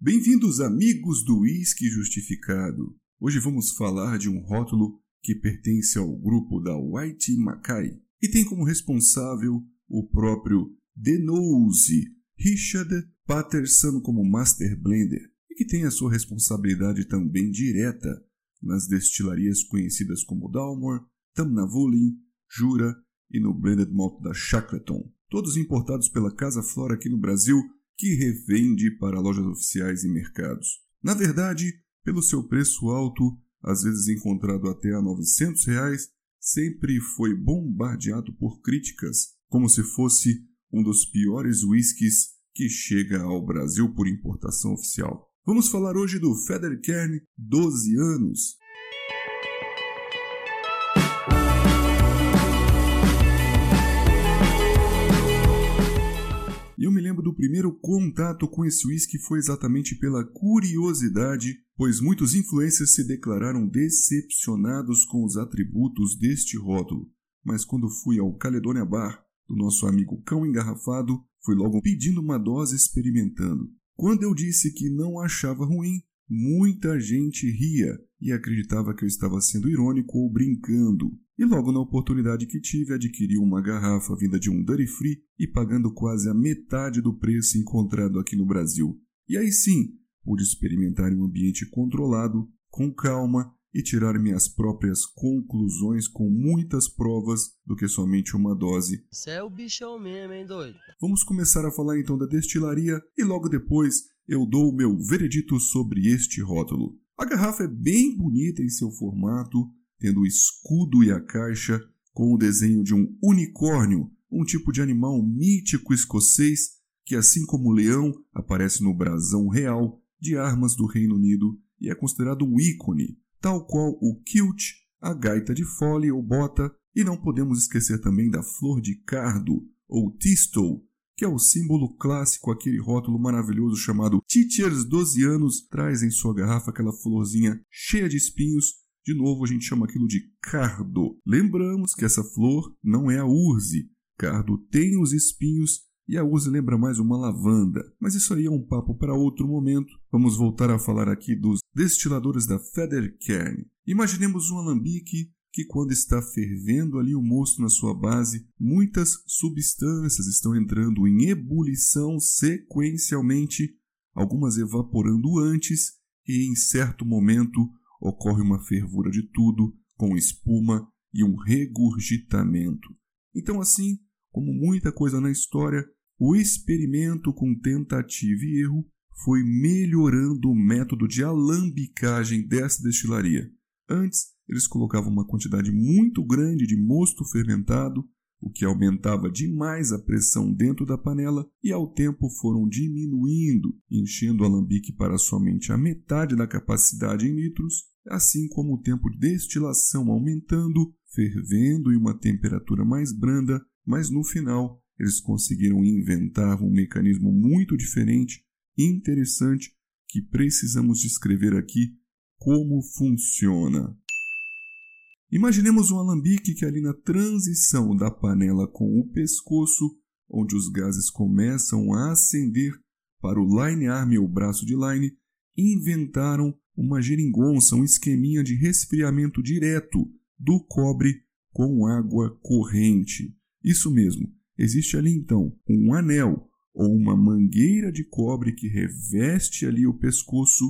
Bem-vindos, amigos do Whisky Justificado. Hoje vamos falar de um rótulo que pertence ao grupo da White Mackay e tem como responsável o próprio Denose Richard Patterson como Master Blender e que tem a sua responsabilidade também direta nas destilarias conhecidas como Dalmore, Tamnavulin, Jura e no Blended Malt da Shackleton, todos importados pela Casa Flora aqui no Brasil que revende para lojas oficiais e mercados. Na verdade, pelo seu preço alto, às vezes encontrado até a 900 reais, sempre foi bombardeado por críticas, como se fosse um dos piores whiskies que chega ao Brasil por importação oficial. Vamos falar hoje do Federkern 12 anos, eu me lembro do primeiro contato com esse whisky foi exatamente pela curiosidade, pois muitos influencers se declararam decepcionados com os atributos deste rótulo. Mas quando fui ao Caledonia Bar do nosso amigo Cão Engarrafado, fui logo pedindo uma dose experimentando. Quando eu disse que não achava ruim, muita gente ria e acreditava que eu estava sendo irônico ou brincando e logo na oportunidade que tive adquiri uma garrafa vinda de um Duty Free e pagando quase a metade do preço encontrado aqui no Brasil. E aí sim, pude experimentar em um ambiente controlado, com calma e tirar minhas próprias conclusões com muitas provas do que somente uma dose. Você é o bichão mesmo, hein, doido? Vamos começar a falar então da destilaria e logo depois eu dou o meu veredito sobre este rótulo. A garrafa é bem bonita em seu formato, tendo o escudo e a caixa com o desenho de um unicórnio, um tipo de animal mítico escocês que, assim como o leão, aparece no brasão real de armas do Reino Unido e é considerado um ícone, tal qual o kilt, a gaita de fole ou bota, e não podemos esquecer também da flor de cardo, ou tistle, que é o símbolo clássico, aquele rótulo maravilhoso chamado Teachers 12 anos, traz em sua garrafa aquela florzinha cheia de espinhos de novo, a gente chama aquilo de cardo. Lembramos que essa flor não é a urze. Cardo tem os espinhos e a urze lembra mais uma lavanda. Mas isso aí é um papo para outro momento. Vamos voltar a falar aqui dos destiladores da Federkern. Imaginemos um alambique que quando está fervendo ali o mosto na sua base, muitas substâncias estão entrando em ebulição sequencialmente, algumas evaporando antes e em certo momento ocorre uma fervura de tudo, com espuma e um regurgitamento. Então, assim como muita coisa na história, o experimento com tentativa e erro foi melhorando o método de alambicagem dessa destilaria. Antes, eles colocavam uma quantidade muito grande de mosto fermentado, o que aumentava demais a pressão dentro da panela, e ao tempo foram diminuindo, enchendo o alambique para somente a metade da capacidade em litros, assim como o tempo de destilação aumentando, fervendo em uma temperatura mais branda, mas no final eles conseguiram inventar um mecanismo muito diferente e interessante que precisamos descrever aqui como funciona. Imaginemos um alambique que ali na transição da panela com o pescoço, onde os gases começam a ascender para o line arm ou braço de line, inventaram uma geringonça, um esqueminha de resfriamento direto do cobre com água corrente. Isso mesmo, existe ali então um anel ou uma mangueira de cobre que reveste ali o pescoço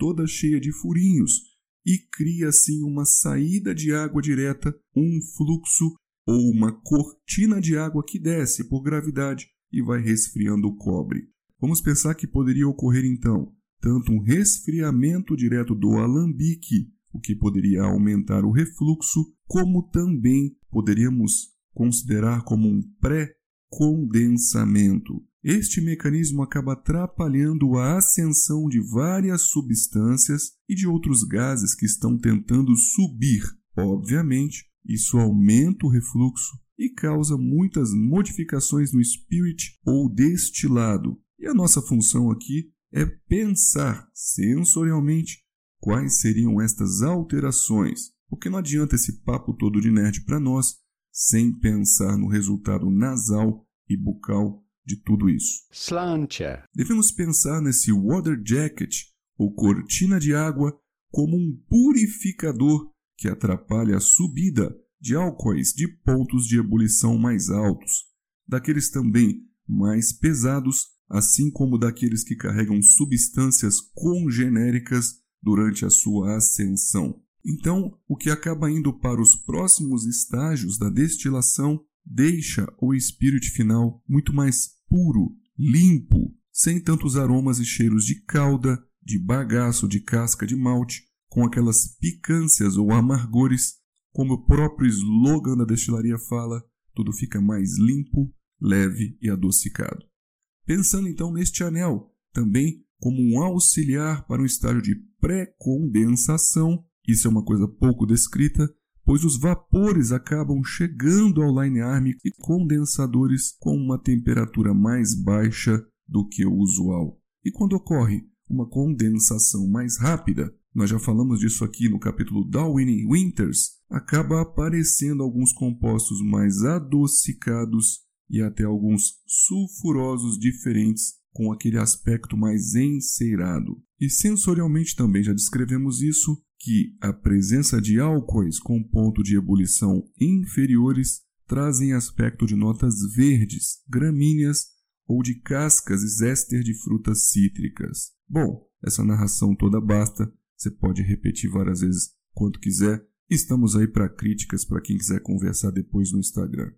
toda cheia de furinhos e cria assim uma saída de água direta, um fluxo ou uma cortina de água que desce por gravidade e vai resfriando o cobre. Vamos pensar que poderia ocorrer então tanto um resfriamento direto do alambique, o que poderia aumentar o refluxo, como também poderíamos considerar como um pré-condensamento. Este mecanismo acaba atrapalhando a ascensão de várias substâncias e de outros gases que estão tentando subir. Obviamente, isso aumenta o refluxo e causa muitas modificações no spirit ou destilado. E a nossa função aqui é pensar sensorialmente quais seriam estas alterações, porque não adianta esse papo todo de nerd para nós sem pensar no resultado nasal e bucal de tudo isso. Sláinte. Devemos pensar nesse water jacket, ou cortina de água, como um purificador que atrapalha a subida de álcoois de pontos de ebulição mais altos, daqueles também mais pesados, assim como daqueles que carregam substâncias congenéricas durante a sua ascensão. Então, o que acaba indo para os próximos estágios da destilação deixa o espírito final muito mais puro, limpo, sem tantos aromas e cheiros de calda, de bagaço, de casca de malte, com aquelas picâncias ou amargores, como o próprio slogan da destilaria fala, tudo fica mais limpo, leve e adocicado. Pensando então neste anel, também como um auxiliar para um estágio de pré-condensação, isso é uma coisa pouco descrita, pois os vapores acabam chegando ao line arm e condensadores com uma temperatura mais baixa do que o usual. E quando ocorre uma condensação mais rápida, nós já falamos disso aqui no capítulo Darwin Winters, acaba aparecendo alguns compostos mais adocicados e até alguns sulfurosos diferentes com aquele aspecto mais enceirado. E sensorialmente também já descrevemos isso, que a presença de álcoois com ponto de ebulição inferiores trazem aspecto de notas verdes, gramíneas ou de cascas e zéster de frutas cítricas. Bom, essa narração toda basta, você pode repetir várias vezes quanto quiser. Estamos aí para críticas para quem quiser conversar depois no Instagram.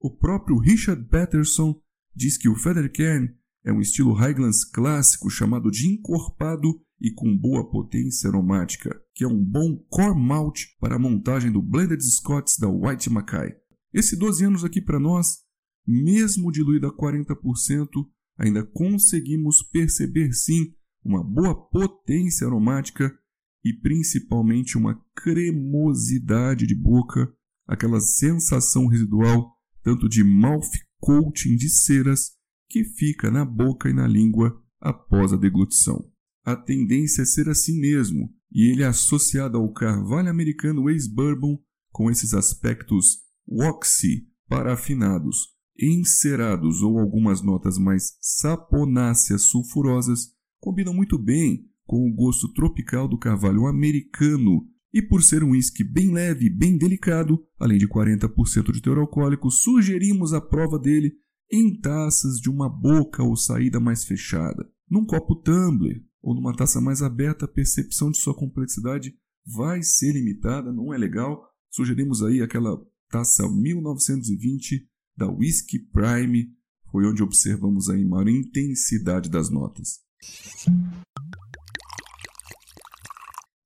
O próprio Richard Patterson diz que o Federkern é um estilo Highlands clássico chamado de encorpado e com boa potência aromática, que é um bom core malt para a montagem do Blended Scots da White Mackay. Esse 12 anos aqui para nós, mesmo diluído a 40%, ainda conseguimos perceber sim uma boa potência aromática e principalmente uma cremosidade de boca, aquela sensação residual tanto de mouth coating de ceras que fica na boca e na língua após a deglutição. A tendência é ser assim mesmo, e ele é associado ao carvalho americano ex-bourbon com esses aspectos waxy, parafinados, encerados ou algumas notas mais saponáceas sulfurosas, combinam muito bem com o gosto tropical do carvalho americano e por ser um uísque bem leve e bem delicado, além de 40% de teor alcoólico, sugerimos a prova dele em taças de uma boca ou saída mais fechada. Num copo tumbler ou numa taça mais aberta, a percepção de sua complexidade vai ser limitada, não é legal. Sugerimos aí aquela taça 1920 da Whisky Prime, foi onde observamos a maior intensidade das notas.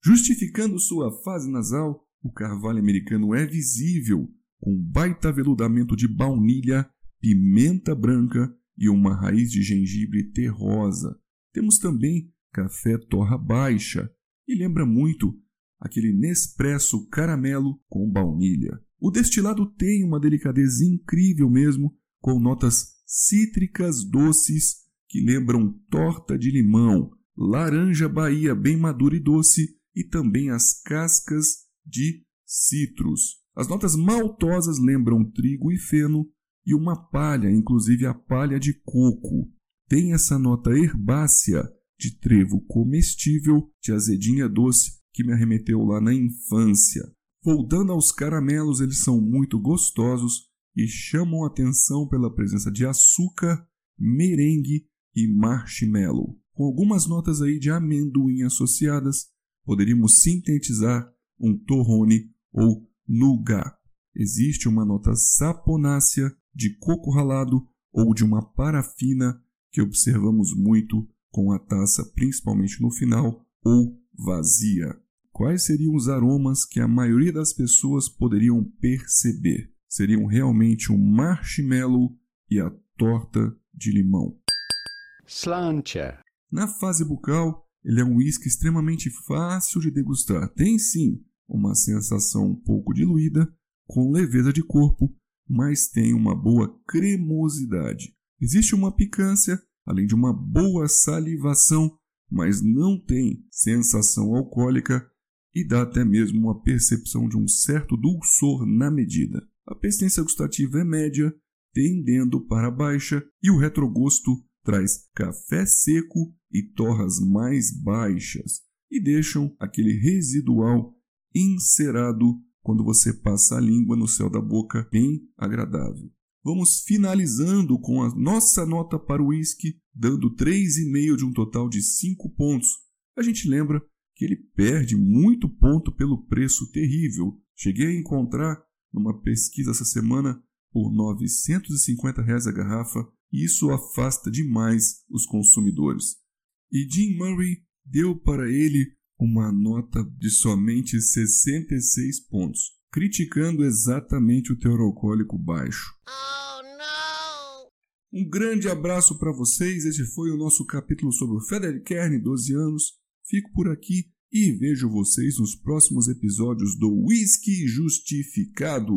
Justificando sua fase nasal, o carvalho americano é visível, com baita veludamento de baunilha, pimenta branca e uma raiz de gengibre terrosa. Temos também café torra baixa e lembra muito aquele Nespresso caramelo com baunilha. O destilado tem uma delicadeza incrível mesmo, com notas cítricas doces que lembram torta de limão, laranja Bahia bem madura e doce e também as cascas de citros. As notas maltosas lembram trigo e feno e uma palha, inclusive a palha de coco. Tem essa nota herbácea de trevo comestível, de azedinha doce que me arremeteu lá na infância. Voltando aos caramelos, eles são muito gostosos e chamam atenção pela presença de açúcar, merengue e marshmallow, com algumas notas aí de amendoim associadas poderíamos sintetizar um torrone ou nougat. Existe uma nota saponácea de coco ralado ou de uma parafina que observamos muito com a taça, principalmente no final, ou vazia. Quais seriam os aromas que a maioria das pessoas poderiam perceber? Seriam realmente o um marshmallow e a torta de limão. Slantia. Na fase bucal, ele é um uísque extremamente fácil de degustar. Tem sim uma sensação um pouco diluída, com leveza de corpo, mas tem uma boa cremosidade. Existe uma picância, além de uma boa salivação, mas não tem sensação alcoólica e dá até mesmo uma percepção de um certo dulçor na medida. A persistência gustativa é média, tendendo para baixa e o retrogosto traz café seco e torras mais baixas e deixam aquele residual encerado quando você passa a língua no céu da boca bem agradável. Vamos finalizando com a nossa nota para o whisky, dando 3,5 de um total de 5 pontos. A gente lembra que ele perde muito ponto pelo preço terrível. Cheguei a encontrar numa pesquisa essa semana por 950 reais a garrafa e isso afasta demais os consumidores. E Jim Murray deu para ele uma nota de somente 66 pontos, criticando exatamente o teor alcoólico baixo. Oh, um grande abraço para vocês. Este foi o nosso capítulo sobre o Frederick Kern, 12 anos. Fico por aqui e vejo vocês nos próximos episódios do Whisky Justificado.